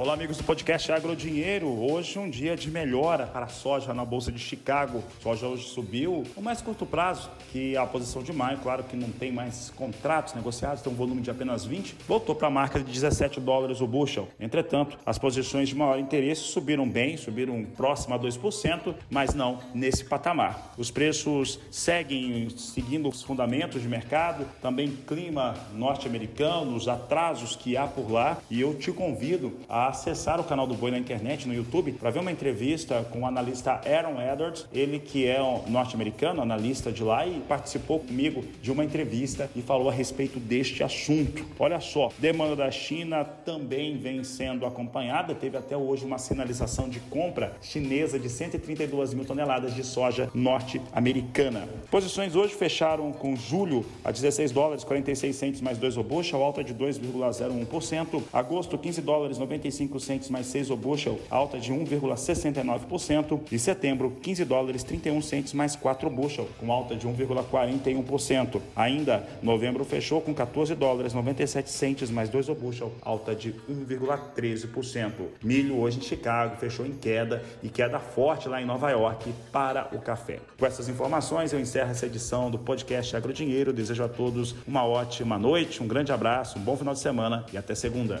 Olá, amigos do podcast Agrodinheiro. Hoje um dia de melhora para a soja na Bolsa de Chicago. A soja hoje subiu no mais curto prazo que a posição de maio. Claro que não tem mais contratos negociados, tem um volume de apenas 20. Voltou para a marca de 17 dólares o bushel. Entretanto, as posições de maior interesse subiram bem, subiram próximo a 2%, mas não nesse patamar. Os preços seguem seguindo os fundamentos de mercado, também clima norte-americano, os atrasos que há por lá. E eu te convido a acessar o canal do Boi na internet, no YouTube, para ver uma entrevista com o analista Aaron Edwards, ele que é um norte-americano, analista de lá, e participou comigo de uma entrevista e falou a respeito deste assunto. Olha só, demanda da China também vem sendo acompanhada, teve até hoje uma sinalização de compra chinesa de 132 mil toneladas de soja norte-americana. Posições hoje fecharam com julho a 16 dólares 46 centos mais 2 o bushel, alta de 2,01%, agosto 15 dólares 95 35 centes mais 6 o bushel, alta de 1,69%, e setembro 15 dólares 31 centes mais 4 o bushel, com alta de 1,41%. Ainda novembro fechou com 14 dólares 97 centes mais 2 o bushel, alta de 1,13%. Milho hoje em Chicago fechou em queda e queda forte lá em Nova York para o café. Com essas informações eu encerro essa edição do podcast Agrodinheiro. Desejo a todos uma ótima noite, um grande abraço, um bom final de semana e até segunda.